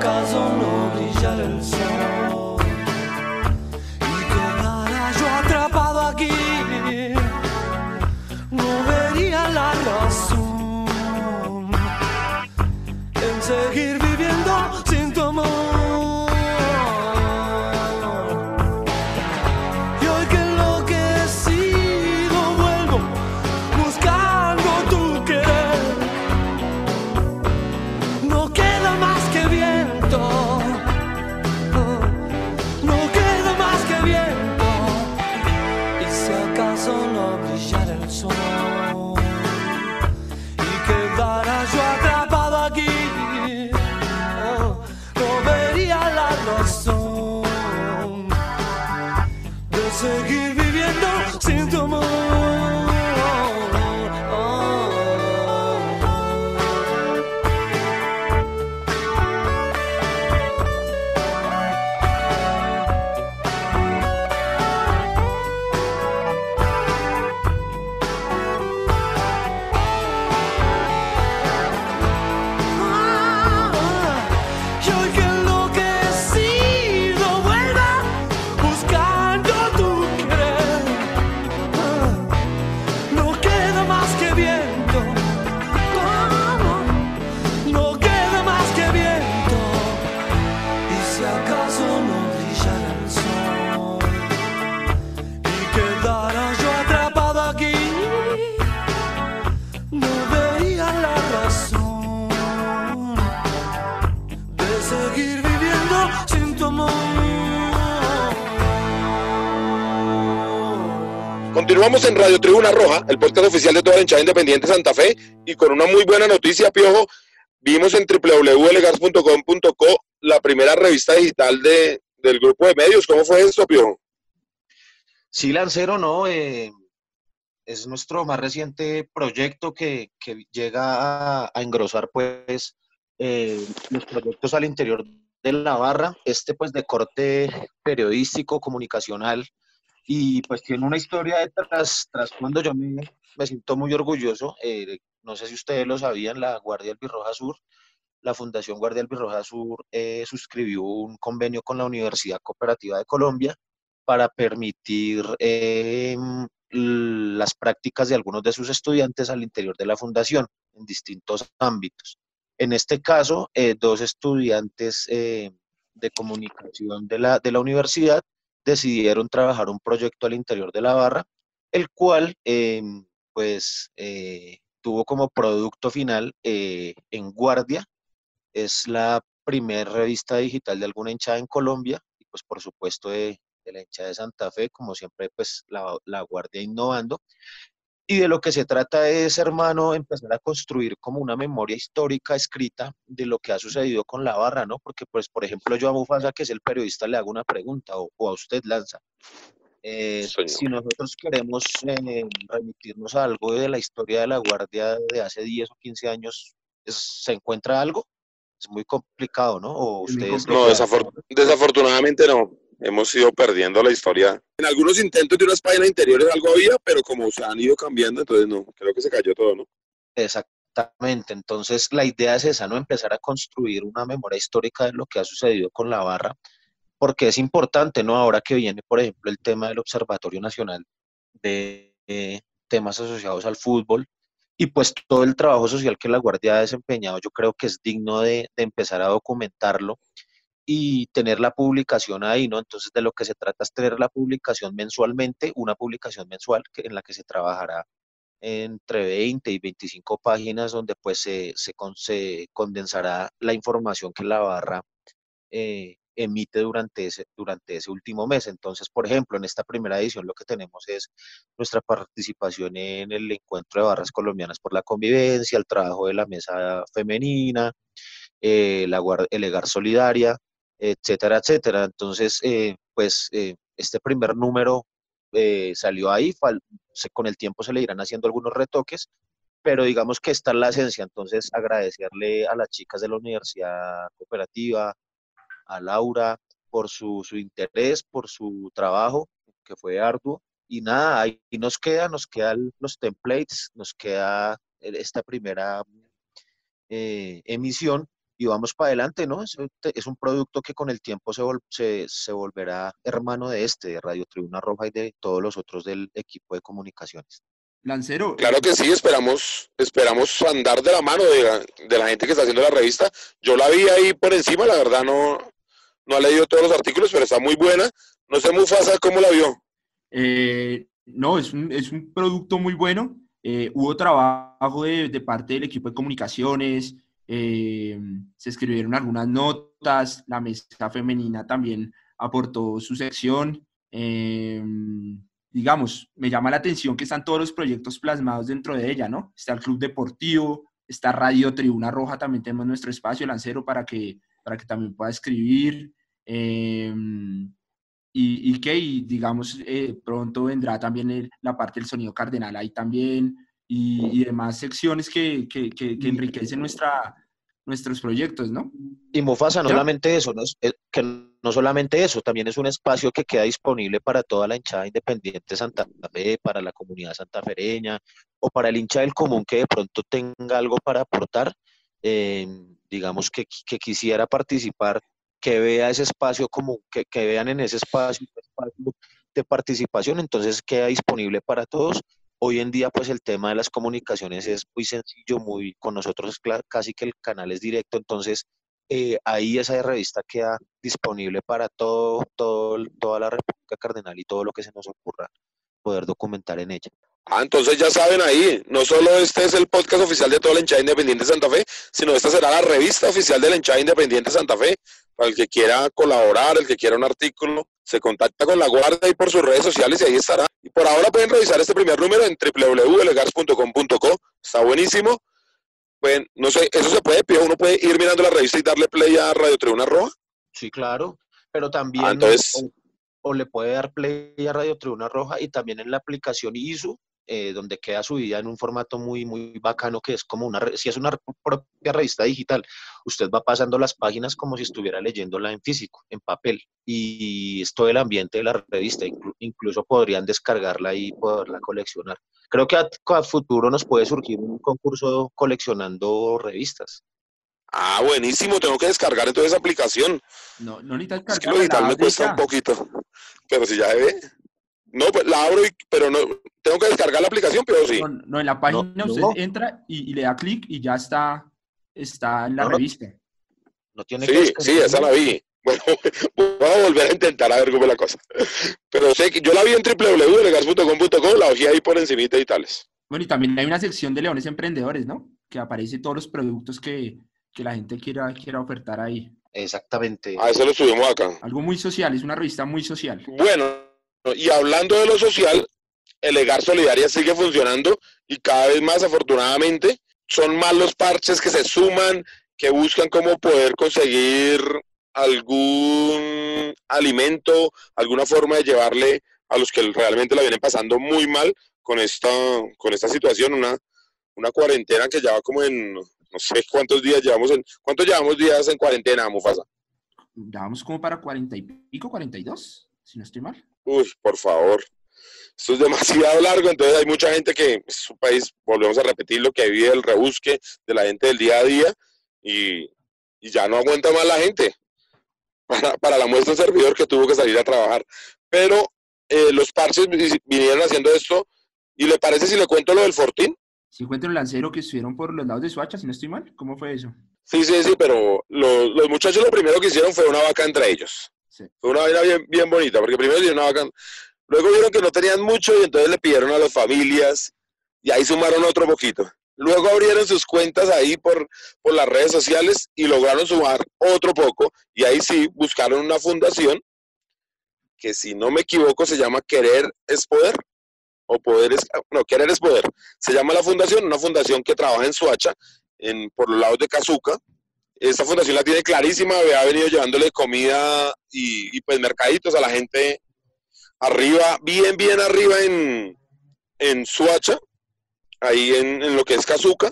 Y si acaso no brillara Continuamos en Radio Tribuna Roja, el podcast oficial de toda la hinchada independiente Santa Fe, y con una muy buena noticia, Piojo. Vimos en www.legars.com.co la primera revista digital de, del grupo de medios. ¿Cómo fue esto, Piojo? Sí, Lancero, no. Eh, es nuestro más reciente proyecto que, que llega a, engrosar, pues, eh, los proyectos al interior de la barra. Este, pues, de corte periodístico, comunicacional, y pues tiene una historia detrás, tras cuando yo me, me siento muy orgulloso. Eh, no sé si ustedes lo sabían, la Guardia Albirroja Sur, la Fundación Guardia Albirroja Sur eh, suscribió un convenio con la Universidad Cooperativa de Colombia para permitir eh, las prácticas de algunos de sus estudiantes al interior de la fundación en distintos ámbitos. En este caso, dos estudiantes de comunicación de la, de la universidad decidieron trabajar un proyecto al interior de la barra, el cual eh, pues eh, tuvo como producto final eh, en Guardia, es la primera revista digital de alguna hinchada en Colombia, y pues por supuesto de, de la hinchada de Santa Fe, como siempre pues la, la Guardia innovando, y de lo que se trata es, hermano, empezar a construir como una memoria histórica escrita de lo que ha sucedido con la barra, ¿no? Porque, pues, por ejemplo, yo a Mufasa, que es el periodista, le hago una pregunta, o, o a usted, Lanza. Eh, si nosotros queremos eh, remitirnos a algo de la historia de la Guardia de hace 10 o 15 años, ¿se encuentra algo? Es muy complicado, ¿no? ¿O ustedes no, desafor desafortunadamente no hemos ido perdiendo la historia. En algunos intentos de unas páginas interiores algo había, pero como se han ido cambiando, entonces no, creo que se cayó todo, ¿no? Exactamente, entonces la idea es esa, ¿no? Empezar a construir una memoria histórica de lo que ha sucedido con la barra, porque es importante, ¿no? Ahora que viene, por ejemplo, el tema del Observatorio Nacional de eh, temas asociados al fútbol, y pues todo el trabajo social que la Guardia ha desempeñado, yo creo que es digno de, de empezar a documentarlo y tener la publicación ahí, ¿no? Entonces de lo que se trata es tener la publicación mensualmente, una publicación mensual en la que se trabajará entre 20 y 25 páginas donde pues se, se, con, se condensará la información que la barra eh, emite durante ese, durante ese último mes. Entonces, por ejemplo, en esta primera edición lo que tenemos es nuestra participación en el encuentro de barras colombianas por la convivencia, el trabajo de la mesa femenina, eh, la, el EGAR Solidaria, etcétera, etcétera. Entonces, eh, pues eh, este primer número eh, salió ahí, con el tiempo se le irán haciendo algunos retoques, pero digamos que está la esencia. Entonces, agradecerle a las chicas de la Universidad Cooperativa, a Laura, por su, su interés, por su trabajo, que fue arduo. Y nada, ahí nos queda, nos quedan los templates, nos queda esta primera emisión y vamos para adelante, ¿no? Es, es, un producto que con el tiempo se, vol se, se, volverá hermano de este, de Radio Tribuna Roja y de todos los otros del equipo de comunicaciones. Lancero. Claro que sí, esperamos, esperamos andar de la mano de la, de la gente que está haciendo la revista. Yo la vi ahí por encima, la verdad no, no he leído todos los artículos, pero está muy buena. No sé, Mufasa, ¿cómo la vio? Eh, no, es un, es un producto muy bueno. Eh, hubo trabajo de, de parte del equipo de comunicaciones, eh, se escribieron algunas notas, la mesa femenina también aportó su sección. Eh, digamos, me llama la atención que están todos los proyectos plasmados dentro de ella, ¿no? Está el Club Deportivo, está Radio Tribuna Roja, también tenemos nuestro espacio lancero para que, para que también pueda escribir. Eh, y, y, que, digamos, pronto vendrá también la parte del sonido cardenal ahí también y, y demás secciones que, que, que, que enriquecen nuestra, nuestros proyectos, ¿no? Y Mufasa, no ¿Ya? solamente eso, ¿no? que no solamente eso, también es un espacio que queda disponible para toda la hinchada independiente de Santa Fe, para la comunidad santafereña o para el hincha del común que de pronto tenga algo para aportar, eh, digamos que, que, quisiera participar, que vea ese espacio como, que, que vean en ese espacio, espacio de participación, entonces queda disponible para todos hoy en día pues el tema de las comunicaciones es muy sencillo, muy con nosotros casi que el canal es directo, entonces eh, ahí esa revista queda disponible para todo, todo, toda la República Cardenal y todo lo que se nos ocurra poder documentar en ella. Ah, entonces ya saben ahí, no solo este es el podcast oficial de toda la hinchada independiente de Santa Fe, sino esta será la revista oficial de la hinchada independiente de Santa Fe. Para el que quiera colaborar, el que quiera un artículo, se contacta con la guardia y por sus redes sociales y ahí estará. Y por ahora pueden revisar este primer número en www.elegars.com.co. Está buenísimo. Pueden, no sé, eso se puede, uno puede ir mirando la revista y darle play a Radio Tribuna Roja. Sí, claro. Pero también Ah, entonces- o, o le puede dar play a Radio Tribuna Roja y también en la aplicación ISU, eh, donde queda subida en un formato muy, muy bacano que es como una, si es una propia revista digital, usted va pasando las páginas como si estuviera leyéndola en físico, en papel, y es todo el ambiente de la revista, inclu- incluso podrían descargarla y poderla coleccionar. Creo que a, a futuro nos puede surgir un concurso coleccionando revistas. Ah, buenísimo. Tengo que descargar entonces esa aplicación. No, no necesitas Es que lo digital me cuesta un poquito. Pero si ya se ve. No, pues la abro, y- pero no. Tengo que descargar la aplicación, pero sí. No, no, en la página no. usted entra y, y le da clic y ya está, está en la revista. No tiene que Sí, descargar sí, esa la vi. Bueno, voy a volver a intentar a ver cómo es la cosa. Pero sé que yo la vi en www.legars.com.co, la ojé ahí por encimita y tales. Bueno, y también hay una sección de Leones Emprendedores, ¿no? Que aparece todos los productos que, que la gente quiera, quiera ofertar ahí. Exactamente. A eso lo subimos acá. Algo muy social, es una revista muy social. Bueno, y hablando de lo social, el Egar Solidaria sigue funcionando y cada vez más, afortunadamente, son más los parches que se suman, que buscan cómo poder conseguir algún alimento, alguna forma de llevarle a los que realmente la vienen pasando muy mal con esta, con esta situación, una, una cuarentena que ya va como en, no sé cuántos días llevamos en, ¿cuántos llevamos días en cuarentena, Mufasa? Ya vamos como para 40 y pico, 42, si no estoy mal. Uy, por favor. Esto es demasiado largo, entonces hay mucha gente que es un país, volvemos a repetir, lo que vive el rebusque de la gente del día a día y, y ya no aguanta más la gente. Para, para la muestra un servidor que tuvo que salir a trabajar. Pero eh, los parches vi- vinieron haciendo esto y le parece si le cuento lo del Fortín. Si encuentro un lancero que estuvieron por los lados de Suacha, si no estoy mal, ¿cómo fue eso? Sí, sí, sí, pero los, los muchachos lo primero que hicieron fue una vaca entre ellos. Fue una vaina bien, bien bonita, porque primero hicieron una vaca, luego vieron que no tenían mucho y entonces le pidieron a las familias y ahí sumaron otro poquito. Luego abrieron sus cuentas ahí por, por las redes sociales y lograron sumar otro poco y ahí sí buscaron una fundación que si no me equivoco se llama Querer es Poder o Poder es, no, Querer es Poder. Se llama la fundación, una fundación que trabaja en Suacha, en, por los lados de Cazuca. Esta fundación la tiene clarísima, ha venido llevándole comida y, pues mercaditos a la gente arriba, bien, bien arriba en, en Suacha, ahí en, en lo que es Cazuca.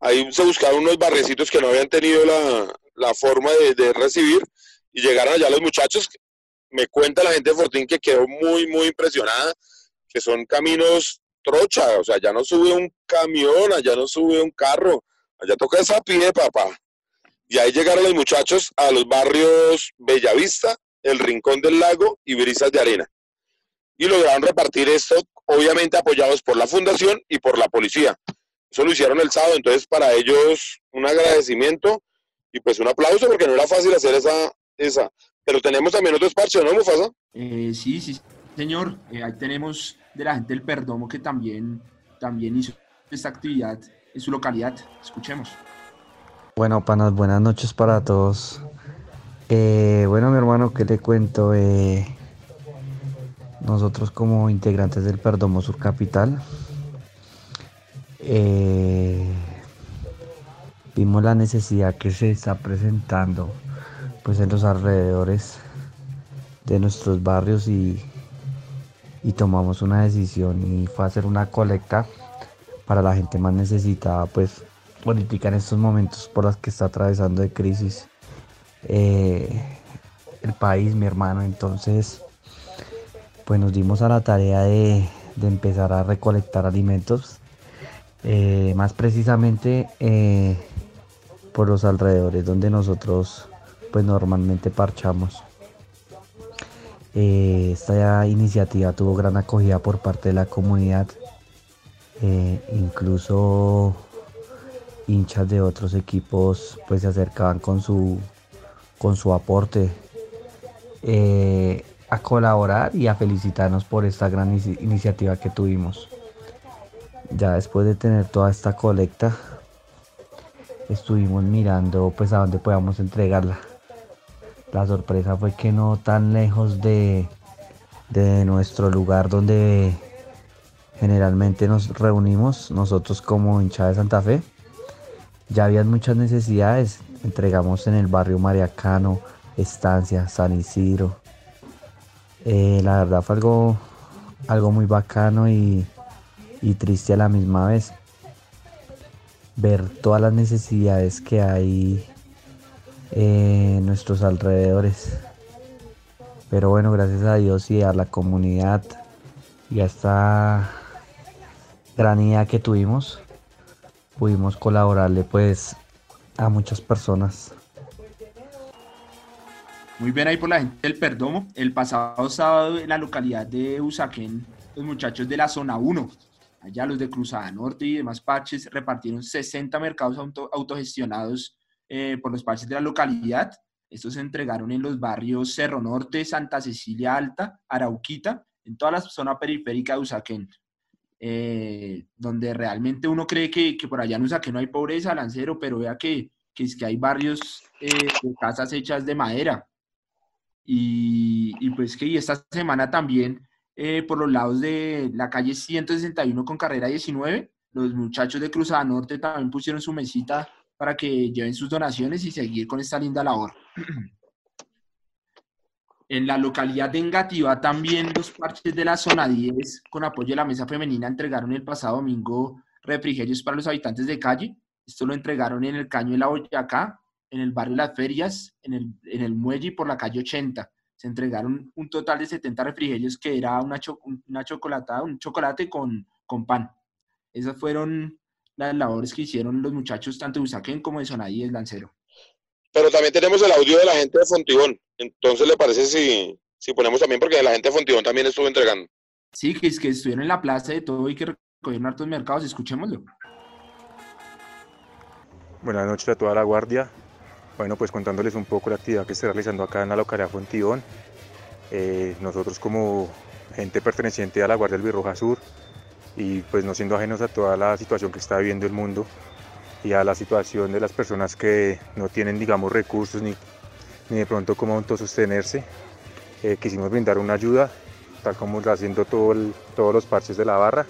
Ahí se buscaron unos barrecitos que no habían tenido la, la forma de, de recibir y llegaron allá los muchachos. Me cuenta la gente de Fortín que quedó muy, muy impresionada, que son caminos trocha, o sea, ya no sube un camión, allá no sube un carro, allá toca esa pie, papá. Y ahí llegaron los muchachos a los barrios Bellavista, El Rincón del Lago y Brisas de Arena. Y lograron repartir esto, obviamente apoyados por la fundación y por la policía. Eso lo hicieron el sábado, entonces para ellos un agradecimiento y pues un aplauso porque no era fácil hacer esa, esa. Pero tenemos también otros parches, ¿no, Mufasa? Eh, sí, sí, señor. Eh, ahí tenemos de la gente del Perdomo que también, también hizo esta actividad en su localidad. Escuchemos. Bueno, panas, buenas noches para todos. Eh, bueno, mi hermano, ¿qué te cuento? Eh, nosotros como integrantes del Perdomo Sur Capital eh, vimos la necesidad que se está presentando pues en los alrededores de nuestros barrios y, y tomamos una decisión y fue hacer una colecta para la gente más necesitada pues política en estos momentos por las que está atravesando de crisis eh, el país, mi hermano. Entonces, pues nos dimos a la tarea de, de empezar a recolectar alimentos, eh, más precisamente eh, por los alrededores donde nosotros pues normalmente parchamos. Esta iniciativa tuvo gran acogida por parte de la comunidad, incluso hinchas de otros equipos pues se acercaban con su con su aporte eh, a colaborar y a felicitarnos por esta gran in iniciativa que tuvimos ya después de tener toda esta colecta estuvimos mirando pues a dónde podíamos entregarla la sorpresa fue que no tan lejos de, de nuestro lugar donde generalmente nos reunimos nosotros como hinchada de Santa Fe. Ya habían muchas necesidades, entregamos en el barrio Mariacano, Estancia, San Isidro. Eh, la verdad fue algo, algo muy bacano y, y triste a la misma vez. Ver todas las necesidades que hay en nuestros alrededores. Pero bueno, gracias a Dios y a la comunidad y a esta gran idea que tuvimos, pudimos colaborarle pues a muchas personas. Muy bien ahí por la gente del Perdomo. El pasado sábado en la localidad de Usaquén, los muchachos de la zona 1, allá los de Cruzada Norte y demás parches, repartieron 60 mercados auto, autogestionados eh, por los parches de la localidad. Estos se entregaron en los barrios Cerro Norte, Santa Cecilia Alta, Arauquita, en toda la zona periférica de Usaquén. Eh, donde realmente uno cree que, que, por allá en Usaquén no hay pobreza, lancero, pero vea que, que es que hay barrios eh, de casas hechas de madera. Y, y pues que y esta semana también eh, por los lados de la calle 161 con carrera 19, los muchachos de Cruzada Norte también pusieron su mesita para que lleven sus donaciones y seguir con esta linda labor. En la localidad de Engativá también los parches de la zona 10 con apoyo de la mesa femenina entregaron el pasado domingo refrigerios para los habitantes de calle. Esto lo entregaron en el Caño de la Boyacá, en el barrio Las Ferias, en el, en el Muelle y por la calle 80. Se entregaron un total de 70 refrigerios que era una, una chocolatada, un chocolate con, con pan. Esas fueron las labores que hicieron los muchachos tanto de Usaquén como de Zona 10 Lancero. Pero también tenemos el audio de la gente de Fontibón. Entonces, ¿le parece si, si ponemos también? Porque la gente de Fontibón también estuvo entregando. Sí, que es que estuvieron en la plaza de todo y que recogieron hartos mercados. Escuchémoslo. Buenas noches a toda la guardia. Bueno, pues contándoles un poco la actividad que se está realizando acá en la localidad de Fontibón. Eh, nosotros como gente perteneciente a la Guardia del Birroja Sur y pues no siendo ajenos a toda la situación que está viviendo el mundo y a la situación de las personas que no tienen, digamos, recursos ni, ni de pronto cómo autosostenerse, eh, quisimos brindar una ayuda, tal como haciendo todo el, todos los parches de la barra.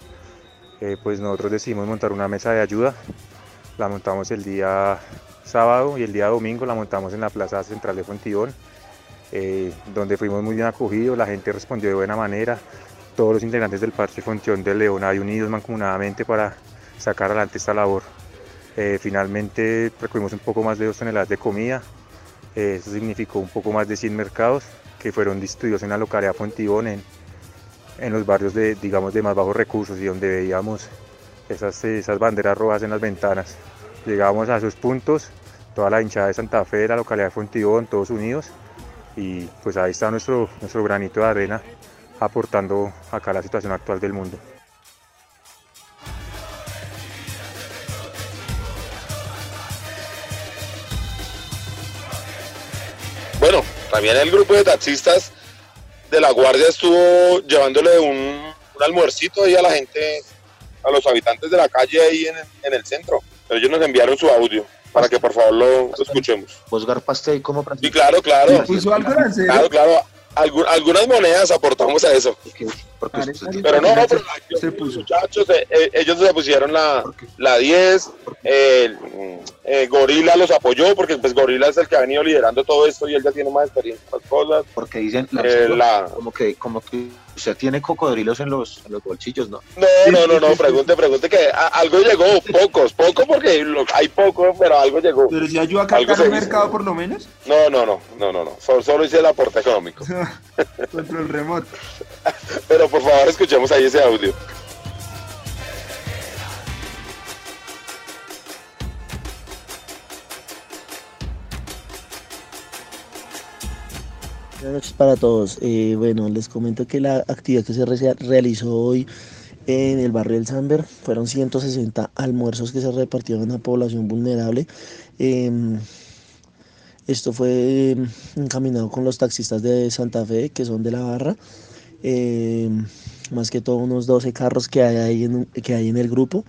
Eh, pues nosotros decidimos montar una mesa de ayuda, la montamos el día sábado y el día domingo la montamos en la plaza central de Fontibón, eh, donde fuimos muy bien acogidos, la gente respondió de buena manera, todos los integrantes del Parche Fontibón de León hay unidos mancomunadamente para sacar adelante esta labor. Eh, finalmente recogimos un poco más de dos toneladas de comida, eh, eso significó un poco más de 100 mercados que fueron distribuidos en la localidad Fontibón, en, en los barrios de, digamos, de más bajos recursos y donde veíamos esas, esas banderas rojas en las ventanas. Llegamos a esos puntos, toda la hinchada de Santa Fe, de la localidad de Fontibón, todos unidos y pues ahí está nuestro, nuestro granito de arena aportando acá a la situación actual del mundo. También el grupo de taxistas de la Guardia estuvo llevándole un, un almuercito ahí a la gente, a los habitantes de la calle ahí en, en el centro. Pero ellos nos enviaron su audio para que por favor lo, lo escuchemos. ¿Vos garpaste ahí como Sí, claro, claro. ¿Puso algo? Claro, claro. Algu- algunas monedas aportamos a eso. Pero no, no, pero los muchachos, eh, eh, ellos se pusieron la, la 10, el, eh, Gorila los apoyó, porque pues Gorila es el que ha venido liderando todo esto y él ya tiene más experiencia en las cosas. Porque dicen Eh, la- como que como que usted tiene cocodrilos en los, en los bolsillos, ¿no? No, no, no, no, pregunte, pregunte que a- algo llegó, pocos, poco porque lo- hay poco, pero algo llegó. Pero si ayuda a se el hizo. mercado por lo menos. No, no, no, no, no, no, solo, solo hice el aporte económico. Control remoto. Pero por favor escuchemos ahí ese audio. Buenas noches para todos. Eh, bueno, les comento que la actividad que se re- realizó hoy en el barrio del Samber fueron 160 almuerzos que se repartieron a población vulnerable. Em, esto fue em, encaminado con los taxistas de Santa Fe, que son de la barra. Em, más que todo unos 12 carros que hay, ahí en, que hay en el grupo.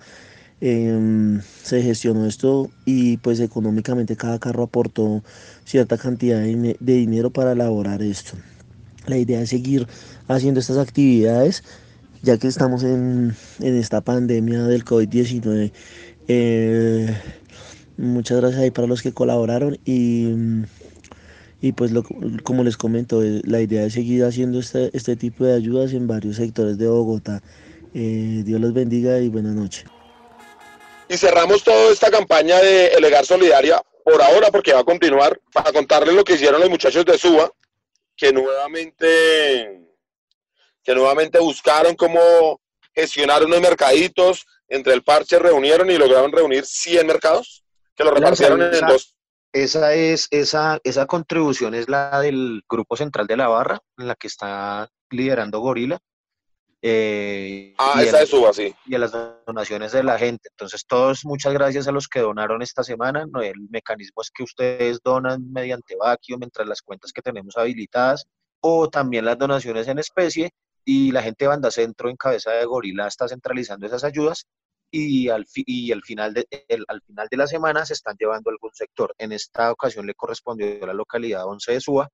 Em, se gestionó esto y pues económicamente cada carro aportó cierta cantidad de, dine- de dinero para elaborar esto. La idea es seguir haciendo estas actividades ya que estamos en, en esta pandemia del COVID-19. Eh, muchas gracias ahí para los que colaboraron y, y pues lo- como les comento, eh, la idea es seguir haciendo este, este tipo de ayudas en varios sectores de Bogotá. Eh, Dios los bendiga y buenas noches. Y cerramos toda esta campaña de Elegar Solidaria por ahora, porque va a continuar, para contarles lo que hicieron los muchachos de Suba, que nuevamente, que nuevamente buscaron cómo gestionar unos mercaditos, entre el parche reunieron y lograron reunir 100 mercados, que lo repartieron en dos. Esa es esa esa contribución es la del grupo central de la barra en la que está liderando Gorila eh, Ah, esa de Suba, sí. y a las donaciones de la gente entonces todos muchas gracias a los que donaron esta semana No, el mecanismo es que ustedes donan mediante Baquio mientras las cuentas que tenemos habilitadas o también las donaciones en especie y la gente de Banda Centro en cabeza de Gorila está centralizando esas ayudas y al, fi- y al, final de, el- al final de la semana se están llevando algún sector. En esta ocasión le correspondió a la localidad 11 de Suba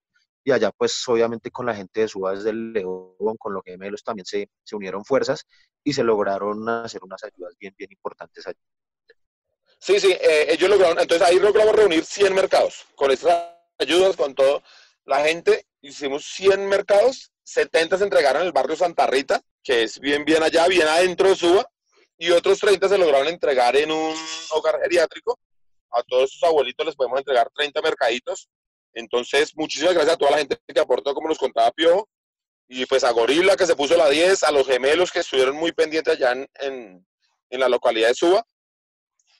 y allá pues obviamente con la gente de Suba desde León, con los gemelos también se, se unieron fuerzas y se lograron hacer unas ayudas bien, bien importantes allá. Sí, sí, eh, ellos lograron, entonces ahí logramos reunir 100 mercados. Con estas ayudas, con todo, la gente, hicimos 100 mercados, 70 se entregaron en el barrio Santa Rita, que es bien, bien allá, bien adentro de Suba, y otros 30 se lograron entregar en un hogar geriátrico. A todos sus abuelitos les podemos entregar 30 mercaditos. Entonces, muchísimas gracias a toda la gente que aportó, como nos contaba Piojo, y pues a Gorila que se puso la 10, a los gemelos que estuvieron muy pendientes allá en, en, en la localidad de Suba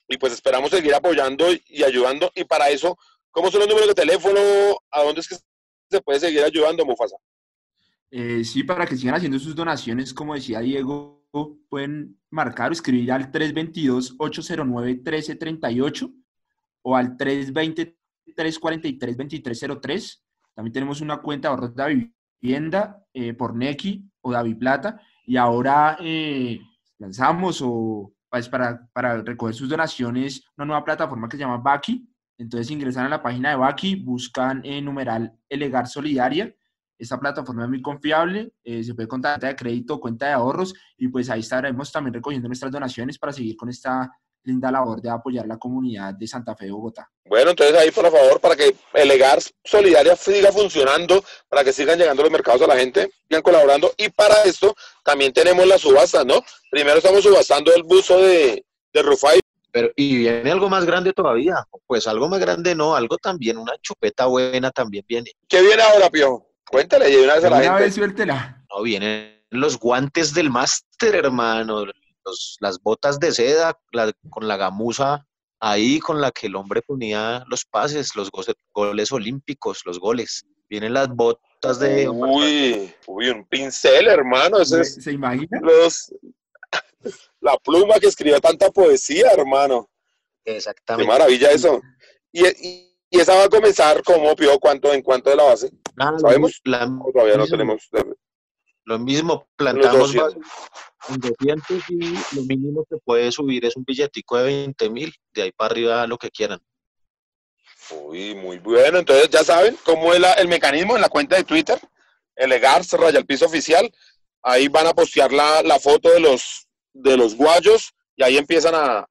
y pues esperamos seguir apoyando y ayudando. Y para eso, ¿cómo son los números de teléfono? ¿A dónde es que se puede seguir ayudando, Mufasa? Eh, sí, para que sigan haciendo sus donaciones, como decía Diego, pueden marcar o escribir al 322-809-1338 o al 320-343-2303. También tenemos una cuenta de ahorros de vivienda eh, por Nequi o Davi Plata. Y ahora eh, lanzamos o pues, para, para recoger sus donaciones una nueva plataforma que se llama Baki. Entonces ingresan a la página de Baki, buscan en numeral Elegar Solidaria. Esta plataforma es muy confiable, eh, se puede contar de crédito, cuenta de ahorros y pues ahí estaremos también recogiendo nuestras donaciones para seguir con esta linda labor de apoyar la comunidad de Santa Fe de Bogotá. Bueno, entonces ahí por favor, para que Elegar Solidaria siga funcionando, para que sigan llegando los mercados a la gente, sigan colaborando. Y para esto también tenemos la subasta, ¿no? Primero estamos subastando el buzo de, de Rufai. Pero, y viene algo más grande todavía. Pues algo más grande no, algo también, una chupeta buena también viene. ¿Qué viene ahora, Piojo? Cuéntale y una vez a la Una gente. vez suéltela. No, vienen los guantes del máster, hermano. Los- las botas de seda la- con la gamuza ahí con la que el hombre ponía los pases, los goce- goles olímpicos, los goles. Vienen las botas de... Uy, uy, un pincel, hermano. Es ¿Se imagina? los, la pluma que escribió tanta poesía, hermano. Qué Exactamente. maravilla eso. Y, y- y esa va a comenzar como, Piojo, ¿cuánto, en cuánto de la base? Ah, lo ¿Sabemos? la ¿O todavía no mismo. tenemos. Lo mismo, plantamos 200. bases en 200 y lo mínimo que puede subir es un billetico de 20 mil, de ahí para arriba lo que quieran. Uy, muy bueno. Entonces ya saben cómo es la- el mecanismo en la cuenta de Twitter, Elegars, raya el piso oficial. Ahí van a postear la, la foto de los, de los guayos y ahí empiezan a,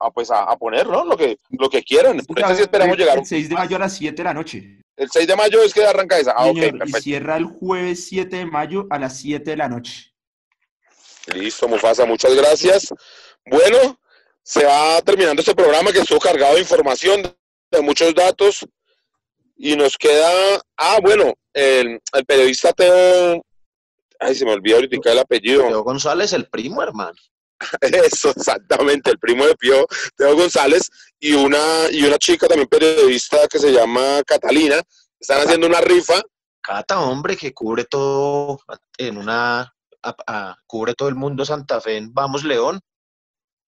a, pues a, a poner, ¿no? Lo que, lo que quieran. Ahorita sí esperamos el, llegar. El 6 de mayo a las 7 de la noche. El 6 de mayo es que arranca esa. Ah, ok, Señor, y perfecto. cierra el jueves 7 de mayo a las 7 de la noche. Listo, Mufasa, muchas gracias. Bueno, se va terminando este programa que estuvo cargado de información, de muchos datos. Y nos queda, ah, bueno, el, el periodista Teo, ay, se me olvidó ahorita el apellido. Teo González, el primo, hermano. Eso, exactamente, el primo de Pío, Teo González, y una, y una chica también periodista que se llama Catalina. Están haciendo una rifa. Cata, hombre, que cubre todo en una, a- a- cubre todo el mundo Santa Fe en Vamos León,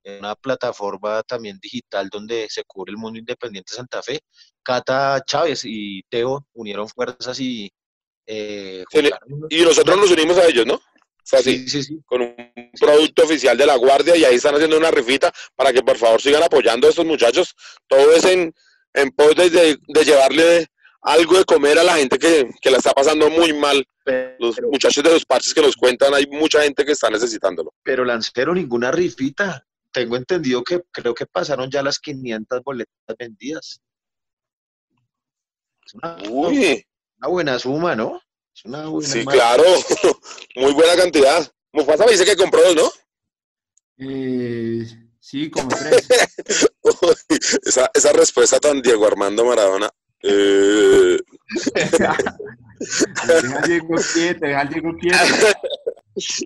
en una plataforma también digital donde se cubre el mundo independiente Santa Fe. Cata Chávez y Teo unieron fuerzas y eh, Y nosotros nos unimos a ellos, ¿no? Fue así, con un producto oficial de la Guardia y ahí están haciendo una rifita para que por favor sigan apoyando a estos muchachos. Todo es en, en pos de, de- de llevarle algo de comer a la gente que, que la está pasando muy mal. Los muchachos de los parches que nos cuentan, hay mucha gente que está necesitándolo. Pero Lancero, ninguna rifita. Tengo entendido que creo que pasaron ya las 500 boletas vendidas. Es una, Uy, una buena suma, ¿no? Es una buena sí, marca. claro. Muy buena cantidad. Mufasa me dice que compró dos, ¿no? Eh, sí, como tres. esa, esa respuesta tan Diego Armando Maradona. Eh, deja al Diego quieto, deja al Diego quieto.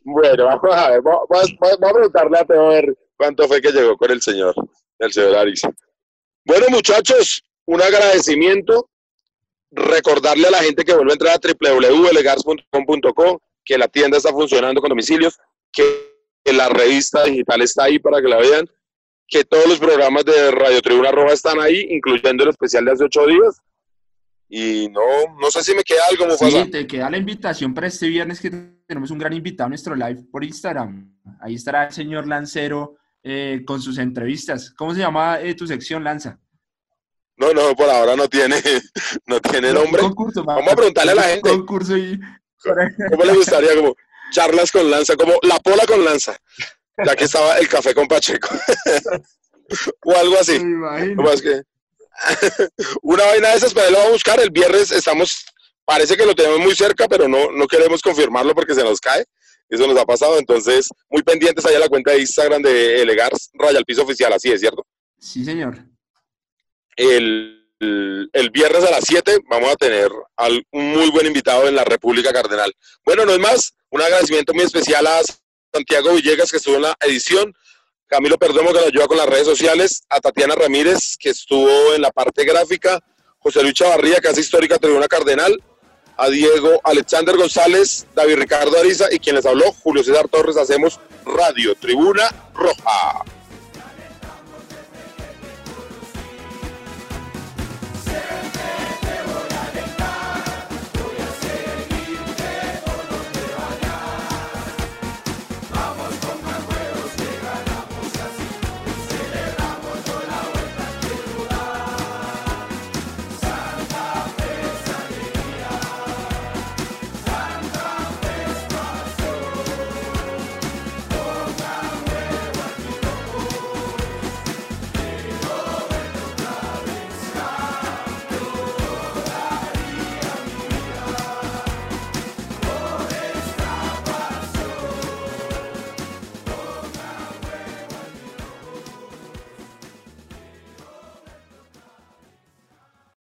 bueno, vamos a ver. Vamos, vamos- vamos a preguntarle a Teo a ver cuánto fue que llegó con el señor, el señor Aris. Bueno, muchachos, un agradecimiento. Recordarle a la gente que vuelve a entrar a www.elegars.com.co que la tienda está funcionando con domicilios, que la revista digital está ahí para que la vean, que todos los programas de Radio Tribuna Roja están ahí, incluyendo el especial de hace ocho días. Y no, no sé si me queda algo, Mufasa. Sí, te queda la invitación para este viernes que tenemos un gran invitado a nuestro live por Instagram. Ahí estará el señor Lancero eh, con sus entrevistas. ¿Cómo se llama eh, tu sección, Lanza? No, no, por ahora no tiene, no tiene nombre. Concurso, Vamos a preguntarle a la gente. Concurso y... ¿Cómo le gustaría? Como charlas con lanza, como la pola con lanza. Ya que estaba el café con Pacheco. o algo así. Más que- Una vaina de esas, pero ahí lo vamos a buscar. El viernes estamos, parece que lo tenemos muy cerca, pero no, no queremos confirmarlo porque se nos cae. Eso nos ha pasado. Entonces, muy pendientes allá la cuenta de Instagram de Elegars Raya al Piso Oficial, así es, ¿cierto? Sí, señor. El, el- viernes a las 7 vamos a tener al- un muy buen invitado en la República Cardenal. Bueno, no es más, un agradecimiento muy especial a Santiago Villegas que estuvo en la edición, Camilo Perdomo que nos ayuda con las redes sociales, a Tatiana Ramírez que estuvo en la parte gráfica, José Luis Chavarría que hace histórica Tribuna Cardenal, a Diego Alexander González, David Ricardo Ariza y quien les habló, Julio César Torres, hacemos Radio Tribuna Roja.